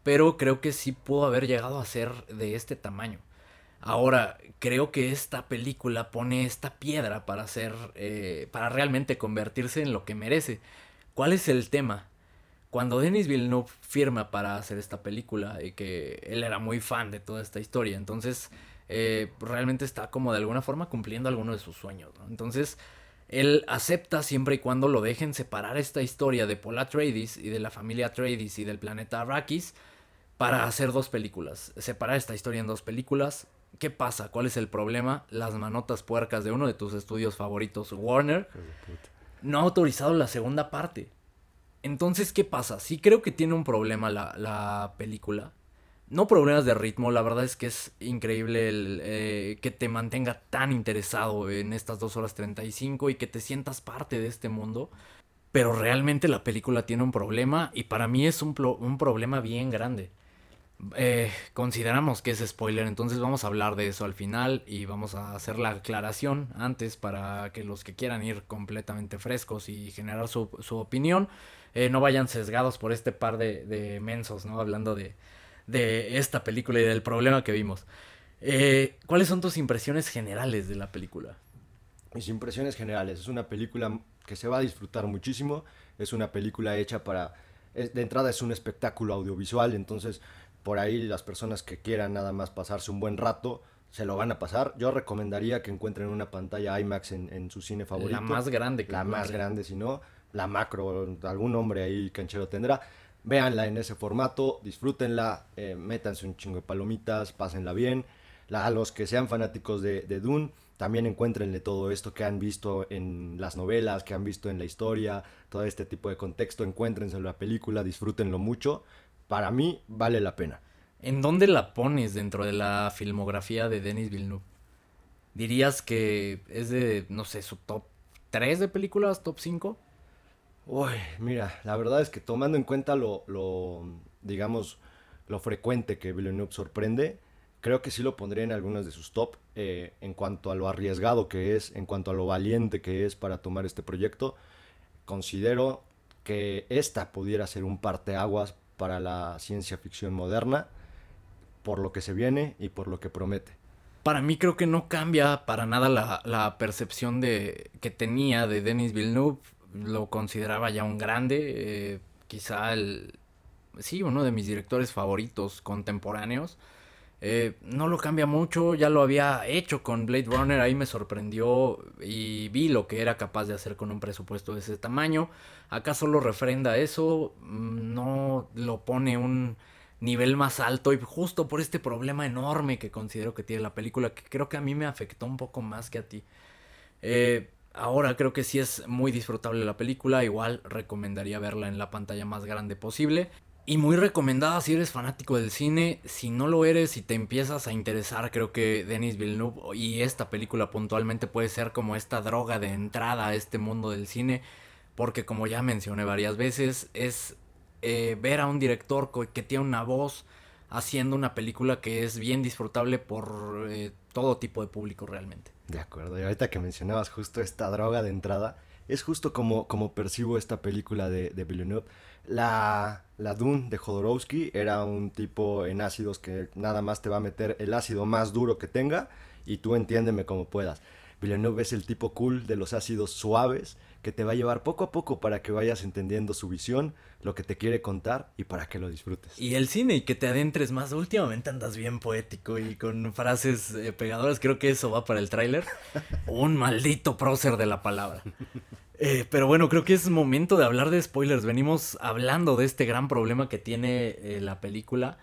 pero creo que sí pudo haber llegado a ser de este tamaño. Ahora, creo que esta película pone esta piedra para hacer, eh, para realmente convertirse en lo que merece. ¿Cuál es el tema? Cuando Denis Villeneuve firma para hacer esta película y que él era muy fan de toda esta historia, entonces eh, realmente está como de alguna forma cumpliendo alguno de sus sueños. Entonces, él acepta siempre y cuando lo dejen separar esta historia de Paul Atreides y de la familia Atreides y del planeta Arrakis para hacer dos películas. Separar esta historia en dos películas, ¿Qué pasa? ¿Cuál es el problema? Las manotas puercas de uno de tus estudios favoritos, Warner, no ha autorizado la segunda parte. Entonces, ¿qué pasa? Sí creo que tiene un problema la, película. No problemas de ritmo, la verdad es que es increíble el, eh, que te mantenga tan interesado en estas 2 horas 35 y que te sientas parte de este mundo. Pero realmente la película tiene un problema y para mí es un, un problema bien grande. Eh, consideramos que es spoiler, entonces vamos a hablar de eso al final y vamos a hacer la aclaración antes para que los que quieran ir completamente frescos y generar su, opinión eh, no vayan sesgados por este par de, mensos, ¿no? Hablando de, de, esta película y del problema que vimos. Eh, ¿Cuáles son tus impresiones generales de la película? Mis impresiones generales, es una película que se va a disfrutar muchísimo, es una película hecha para... De entrada es un espectáculo audiovisual, entonces por ahí las personas que quieran nada más pasarse un buen rato, se lo van a pasar. Yo recomendaría que encuentren una pantalla IMAX en, su cine favorito. La más grande que La más grande, si no, la macro, algún hombre ahí canchero tendrá. Véanla en ese formato, disfrútenla, eh, métanse un chingo de palomitas, pásenla bien. a los que sean fanáticos de, de Dune, también encuéntrenle todo esto que han visto en las novelas, que han visto en la historia, todo este tipo de contexto, encuéntrense en la película, disfrútenlo mucho para mí vale la pena. ¿En dónde la pones dentro de la filmografía de Denis Villeneuve? ¿Dirías que es de, no sé, su top 3 de películas, top 5? Uy, mira, la verdad es que tomando en cuenta lo, lo, digamos, lo frecuente que Villeneuve sorprende, creo que sí lo pondría en algunas de sus top eh, en cuanto a lo arriesgado que es, en cuanto a lo valiente que es para tomar este proyecto. Considero que esta pudiera ser un parteaguas para la ciencia ficción moderna, por lo que se viene y por lo que promete. Para mí creo que no cambia para nada la, percepción de, que tenía de Denis Villeneuve. Lo consideraba ya un grande, eh, quizá el, sí, uno de mis directores favoritos contemporáneos. Eh, no lo cambia mucho, ya lo había hecho con Blade Runner, ahí me sorprendió y vi lo que era capaz de hacer con un presupuesto de ese tamaño. Acá solo refrenda eso, mm, no lo pone un nivel más alto y justo por este problema enorme que considero que tiene la película, que creo que a mí me afectó un poco más que a ti. Eh, ahora creo que sí es muy disfrutable la película, igual recomendaría verla en la pantalla más grande posible. Y muy recomendada si eres fanático del cine. Si no lo eres y te empiezas a interesar, creo que Denis Villeneuve y esta película puntualmente puede ser como esta droga de entrada a este mundo del cine. Porque como ya mencioné varias veces, es eh, ver a un director que tiene una voz haciendo una película que es bien disfrutable por eh, todo tipo de público realmente. De acuerdo, y ahorita que mencionabas justo esta droga de entrada, es justo como, como percibo esta película de, Villeneuve la, la Dune de Jodorowsky era un tipo en ácidos que nada más te va a meter el ácido más duro que tenga y tú entiéndeme como puedas. Villeneuve es el tipo cool de los ácidos suaves que te va a llevar poco a poco para que vayas entendiendo su visión, lo que te quiere contar y para que lo disfrutes. Y el cine y que te adentres más. Últimamente andas bien poético y con frases eh, pegadoras. Creo que eso va para el tráiler. Un maldito prócer de la palabra. Eh, pero bueno, creo que es momento de hablar de spoilers. Venimos hablando de este gran problema que tiene eh, la película.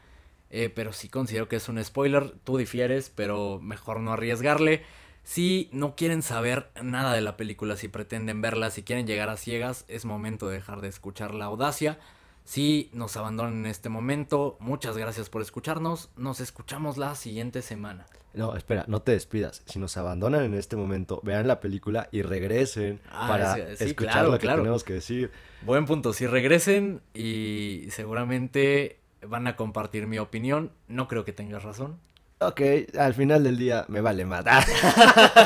Eh, pero sí considero que es un spoiler. Tú difieres, pero mejor no arriesgarle. Si no quieren saber nada de la película, si pretenden verla, si quieren llegar a ciegas, es momento de dejar de escuchar la audacia. Si nos abandonan en este momento, muchas gracias por escucharnos. Nos escuchamos la siguiente semana. No, espera, no te despidas. Si nos abandonan en este momento, vean la película y regresen Ah, para sí, sí, escuchar claro, lo que claro. tenemos que decir. Buen punto. Si regresen y seguramente van a compartir mi opinión, no creo que tengas razón. Ok, al final del día me vale matar.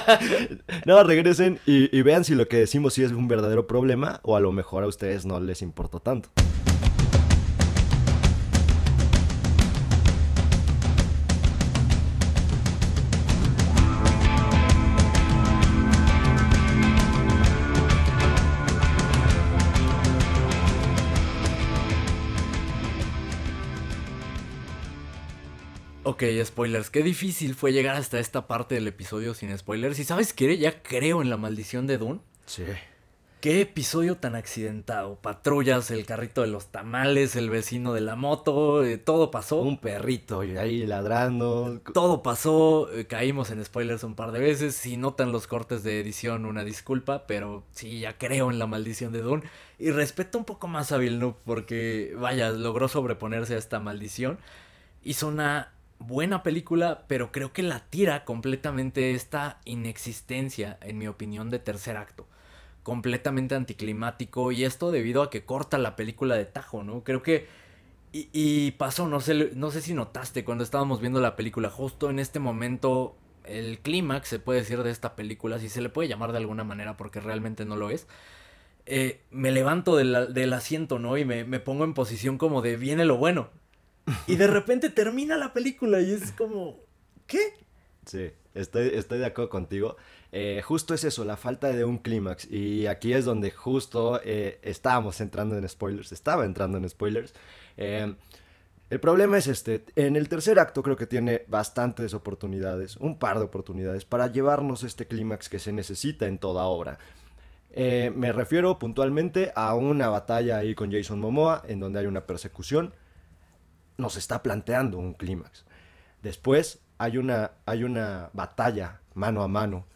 no, regresen y, vean si lo que decimos sí es un verdadero problema o a lo mejor a ustedes no les importó tanto. Ok, spoilers. Qué difícil fue llegar hasta esta parte del episodio sin spoilers. Y sabes qué, ya creo en la maldición de Dune. Sí. Qué episodio tan accidentado. Patrullas, el carrito de los tamales, el vecino de la moto, eh, todo pasó. Un perrito y ahí ladrando. Todo pasó, eh, caímos en spoilers un par de veces. Si notan los cortes de edición, una disculpa, pero sí, ya creo en la maldición de Dune. Y respeto un poco más a Villeneuve porque, vaya, logró sobreponerse a esta maldición. Hizo una buena película, pero creo que la tira completamente esta inexistencia, en mi opinión, de tercer acto. Completamente anticlimático. Y esto debido a que corta la película de tajo, ¿no? Creo que y, pasó, no sé, no sé si notaste cuando estábamos viendo la película, justo en este momento, el clímax, se puede decir, de esta película, si se le puede llamar de alguna manera, porque realmente no lo es. eh, me levanto del, del asiento, ¿no? Y me, me pongo en posición como de viene lo bueno. Y de repente termina la película y es como, ¿qué? Sí, estoy, estoy de acuerdo contigo. Eh, justo es eso, la falta de un clímax. Y aquí es donde justo eh, estábamos entrando en spoilers. Estaba entrando en spoilers. Eh, el problema es este. En el tercer acto creo que tiene bastantes oportunidades, un par de oportunidades, para llevarnos este clímax que se necesita en toda obra. Me refiero puntualmente a una batalla ahí con Jason Momoa, en donde hay una persecución. Nos está planteando un clímax. Después hay una, hay una batalla mano a mano,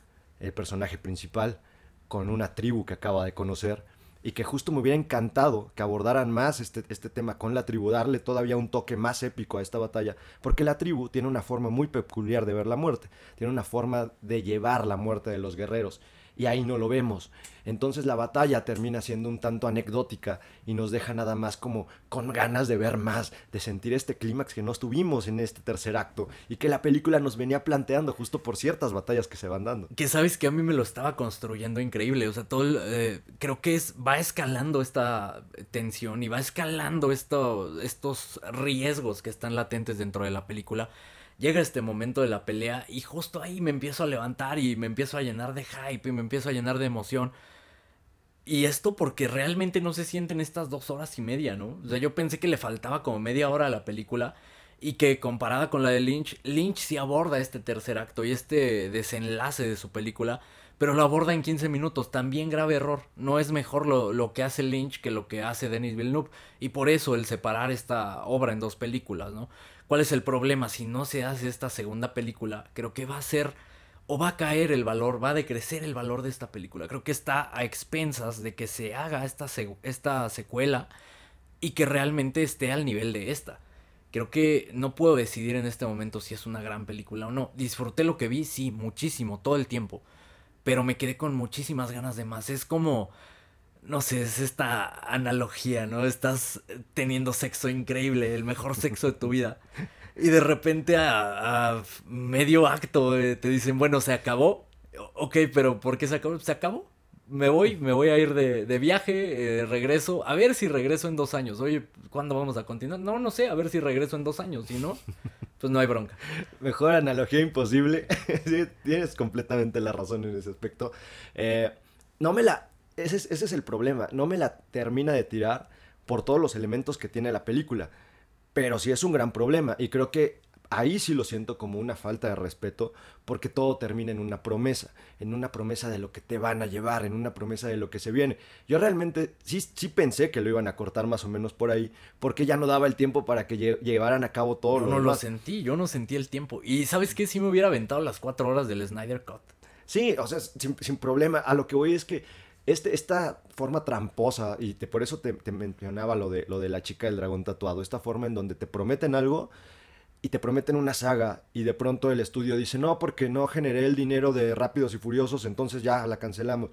el personaje principal, con una tribu que acaba de conocer, y que justo me hubiera encantado que abordaran más este, este tema con la tribu, darle todavía un toque más épico a esta batalla, porque la tribu tiene una forma muy peculiar de ver la muerte, tiene una forma de llevar la muerte de los guerreros, y ahí no lo vemos. Entonces la batalla termina siendo un tanto anecdótica y nos deja nada más como con ganas de ver más, de sentir este clímax que no tuvimos en este tercer acto y que la película nos venía planteando justo por ciertas batallas que se van dando. Que sabes que a mí me lo estaba construyendo increíble. O sea, todo el, eh, creo que es va escalando esta tensión y va escalando esto, estos riesgos que están latentes dentro de la película. Llega este momento de la pelea y justo ahí me empiezo a levantar y me empiezo a llenar de hype y me empiezo a llenar de emoción. Y esto porque realmente no se sienten estas dos horas y media, ¿no? O sea, yo pensé que le faltaba como media hora a la película y que comparada con la de Lynch, Lynch sí aborda este tercer acto y este desenlace de su película, pero lo aborda en 15 minutos. También grave error. No es mejor lo, lo que hace Lynch que lo que hace Denis Villeneuve. Y por eso el separar esta obra en dos películas, ¿no? ¿Cuál es el problema? Si no se hace esta segunda película, creo que va a ser o va a caer el valor, va a decrecer el valor de esta película. Creo que está a expensas de que se haga esta, esta secuela y que realmente esté al nivel de esta. Creo que no puedo decidir en este momento si es una gran película o no. Disfruté lo que vi, sí, muchísimo, todo el tiempo. Pero me quedé con muchísimas ganas de más. Es como, no sé, es esta analogía, ¿no? Estás teniendo sexo increíble, el mejor sexo de tu vida. Y de repente a, medio acto eh, te dicen, bueno, se acabó. Ok, pero ¿por qué se acabó? Se acabó. Me voy, me voy a ir de, de viaje, eh, regreso. A ver si regreso en dos años. Oye, ¿cuándo vamos a continuar? No, no sé, a ver si regreso en dos años. Si no, pues no hay bronca. Mejor analogía imposible. Tienes completamente la razón en ese aspecto. Eh, no me la. Ese es, ese es el problema. No me la termina de tirar por todos los elementos que tiene la película. Pero sí es un gran problema. Y creo que ahí sí lo siento como una falta de respeto. Porque todo termina en una promesa. En una promesa de lo que te van a llevar. En una promesa de lo que se viene. Yo realmente sí, sí pensé que lo iban a cortar más o menos por ahí. Porque ya no daba el tiempo para que lle- llevaran a cabo todo Yo lo no lo sentí, yo no sentí el tiempo. Y ¿sabes qué? Si me hubiera aventado las cuatro horas del Snyder Cut. Sí, o sea, sin, sin problema. A lo que voy es que este, esta forma tramposa, y te, por eso te, mencionaba lo de, lo de la chica del dragón tatuado, esta forma en donde te prometen algo y te prometen una saga y de pronto el estudio dice, no, porque no generé el dinero de Rápidos y Furiosos, entonces ya la cancelamos.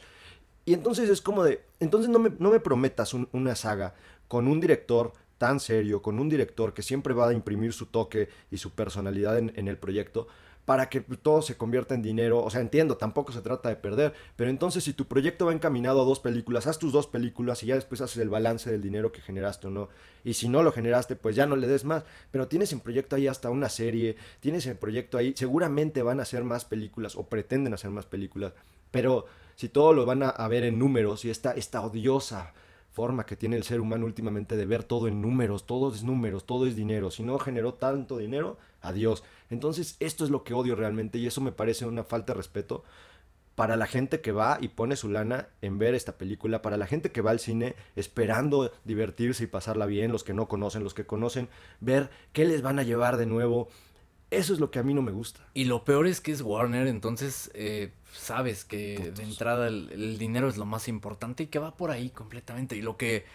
Y entonces es como de, entonces no me, no me prometas una saga con un director tan serio, con un director que siempre va a imprimir su toque y su personalidad en el proyecto, para que todo se convierta en dinero. O sea, entiendo, tampoco se trata de perder, pero entonces si tu proyecto va encaminado a dos películas, haz tus dos películas y ya después haces el balance del dinero que generaste o no. Y si no lo generaste, pues ya no le des más. Pero tienes en proyecto ahí hasta una serie, tienes en proyecto ahí, seguramente van a hacer más películas o pretenden hacer más películas, pero si todo lo van a, ver en números y esta, esta odiosa forma que tiene el ser humano últimamente de ver todo en números, todo es números, todo es dinero. Si no generó tanto dinero, adiós. Entonces, esto es lo que odio realmente y eso me parece una falta de respeto para la gente que va y pone su lana en ver esta película, para la gente que va al cine esperando divertirse y pasarla bien, los que no conocen, los que conocen, ver qué les van a llevar de nuevo. Eso es lo que a mí no me gusta. Y lo peor es que es Warner, entonces eh, sabes que de entrada el, dinero es lo más importante y que va por ahí completamente. Y lo que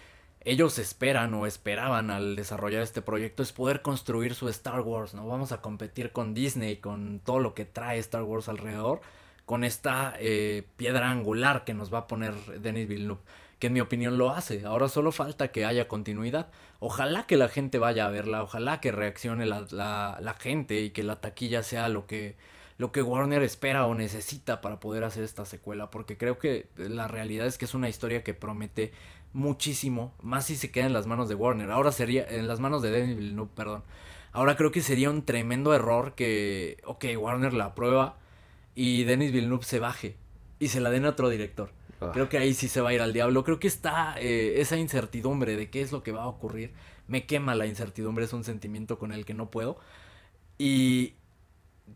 ellos esperan o esperaban al desarrollar este proyecto es poder construir su Star Wars, ¿no? Vamos a competir con Disney, con todo lo que trae Star Wars alrededor, con esta eh, piedra angular que nos va a poner Denis Villeneuve, que en mi opinión lo hace. Ahora solo falta que haya continuidad. Ojalá que la gente vaya a verla, ojalá que reaccione la, la, la gente y que la taquilla sea lo que lo que Warner espera o necesita para poder hacer esta secuela, porque creo que la realidad es que es una historia que promete muchísimo, más si se queda en las manos de Warner. Ahora sería en las manos de Denis Villeneuve, perdón. Ahora creo que sería un tremendo error que, ok, Warner la aprueba y Denis Villeneuve se baje y se la den a otro director. Ah. Creo que ahí sí se va a ir al diablo. Creo que está eh, esa incertidumbre de qué es lo que va a ocurrir. Me quema la incertidumbre, es un sentimiento con el que no puedo. Y,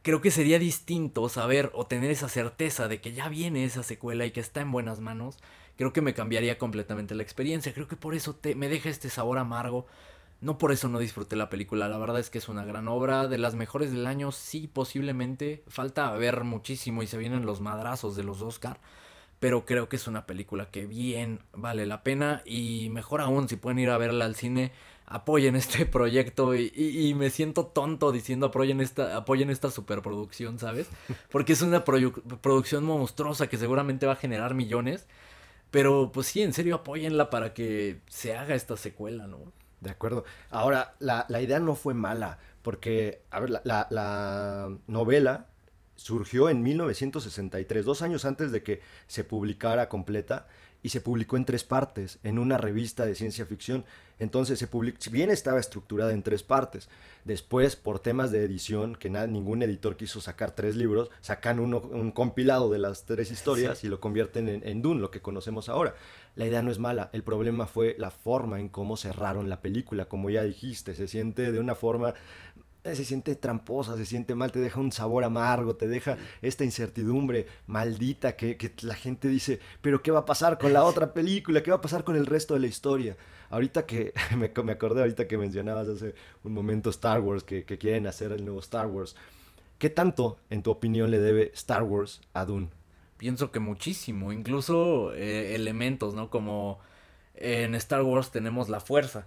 creo que sería distinto saber o tener esa certeza de que ya viene esa secuela y que está en buenas manos. Creo que me cambiaría completamente la experiencia. Creo que por eso te, me deja este sabor amargo. No por eso no disfruté la película. La verdad es que es una gran obra. De las mejores del año, sí, posiblemente. Falta ver muchísimo y se vienen los madrazos de los Oscar. Pero creo que es una película que bien vale la pena. Y mejor aún, si pueden ir a verla al cine apoyen este proyecto y, me siento tonto diciendo apoyen esta, apoyen esta superproducción, ¿sabes? Porque es una producción monstruosa que seguramente va a generar millones. Pero pues sí, en serio, apóyenla para que se haga esta secuela, ¿no? De acuerdo. Ahora, la, idea no fue mala, porque, a ver, la, la novela surgió en 1963, dos años antes de que se publicara completa y se publicó en tres partes, en una revista de ciencia ficción. Entonces, se publicó, si bien estaba estructurada en tres partes, después, por temas de edición, que nada, ningún editor quiso sacar tres libros, sacan uno, un compilado de las tres historias y lo convierten en, en Dune, lo que conocemos ahora. La idea no es mala, el problema fue la forma en cómo cerraron la película, como ya dijiste, se siente de una forma se siente tramposa, se siente mal, te deja un sabor amargo, te deja esta incertidumbre maldita que, la gente dice, pero ¿qué va a pasar con la otra película? ¿Qué va a pasar con el resto de la historia? Ahorita que me, me acordé, ahorita que mencionabas hace un momento Star Wars, que, quieren hacer el nuevo Star Wars, ¿qué tanto, en tu opinión, le debe Star Wars a Dune? Pienso que muchísimo, incluso eh, elementos, ¿no? Como en Star Wars tenemos la fuerza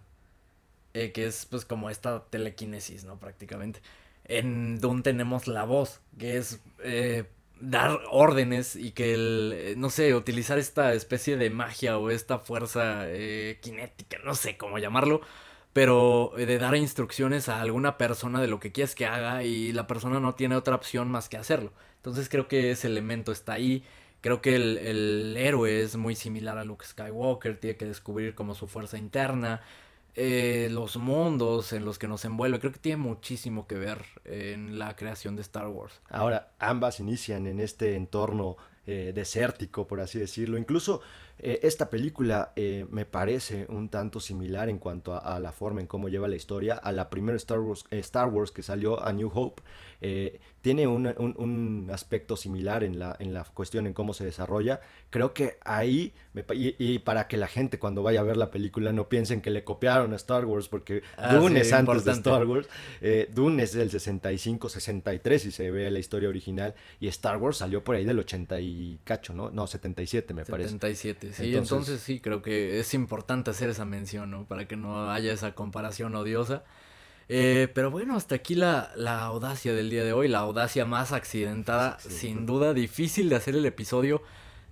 eh, que es pues como esta telequinesis, ¿no? Prácticamente. En Dune tenemos la voz, que es eh, dar órdenes y que el, eh, no sé, utilizar esta especie de magia o esta fuerza cinética, no sé cómo llamarlo, pero de dar instrucciones a alguna persona de lo que quieres que haga y la persona no tiene otra opción más que hacerlo. Entonces creo que ese elemento está ahí. Creo que el, el héroe es muy similar a Luke Skywalker, tiene que descubrir como su fuerza interna. Eh, los mundos en los que nos envuelve. Creo que tiene muchísimo que ver en la creación de Star Wars. Ahora, ambas inician en este entorno eh, desértico, por así decirlo. Incluso Eh, esta película eh, me parece un tanto similar en cuanto a, la forma en cómo lleva la historia a la primera Star Wars, Star Wars que salió a New Hope. tiene un, aspecto similar en la, en la cuestión en cómo se desarrolla. Creo que ahí, y, para que la gente cuando vaya a ver la película no piensen que le copiaron a Star Wars, porque ah, Dune es antes de Star Wars. Dune es del 65, 63 si se ve la historia original, y Star Wars salió por ahí del 80 y cacho, ¿no? No, 77 me parece. 77, sí, entonces, sí, creo que es importante hacer esa mención, ¿no? Para que no haya esa comparación odiosa. Eh, pero bueno, hasta aquí la, la, audacia del día de hoy, la audacia más accidentada, sin duda difícil de hacer el episodio.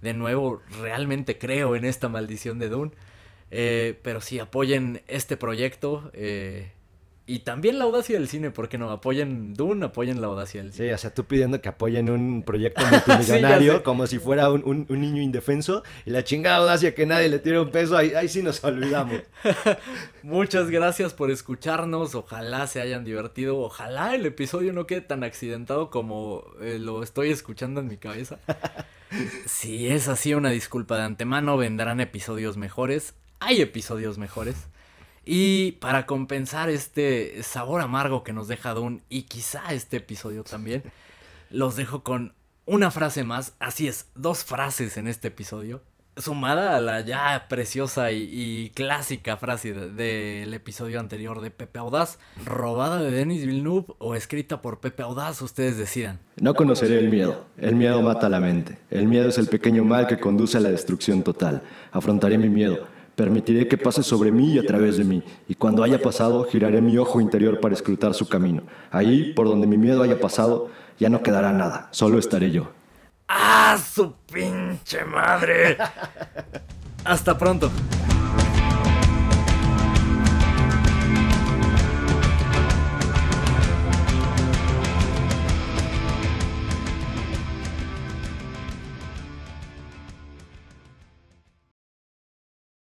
De nuevo, realmente creo en esta maldición de Dune. Eh, pero sí, apoyen este proyecto. Eh, y también la audacia del cine, porque no? Apoyen Dune, apoyen la audacia del cine. Sí, o sea, tú pidiendo que apoyen un proyecto multimillonario como si fuera un, niño indefenso y la chingada audacia que nadie le tire un peso, ahí, ahí sí nos olvidamos. Muchas gracias por escucharnos, ojalá se hayan divertido, ojalá el episodio no quede tan accidentado como eh, lo estoy escuchando en mi cabeza. si es así, una disculpa de antemano, vendrán episodios mejores, hay episodios mejores. Y para compensar este sabor amargo que nos deja Dune y quizá este episodio también, los dejo con una frase más, así es, dos frases en este episodio, sumada a la ya preciosa y, clásica frase del episodio anterior de Pepe Audaz, robada de Denis Villeneuve o escrita por Pepe Audaz, ustedes decidan. No conoceré el miedo, el miedo mata la mente, el miedo es el pequeño mal que conduce a la destrucción total, afrontaré mi miedo Permitiré que pase sobre mí y a través de mí, y cuando haya pasado, giraré mi ojo interior para escrutar su camino. Ahí, por donde mi miedo haya pasado, ya no quedará nada, solo estaré yo. ¡Ah, su pinche madre! Hasta pronto.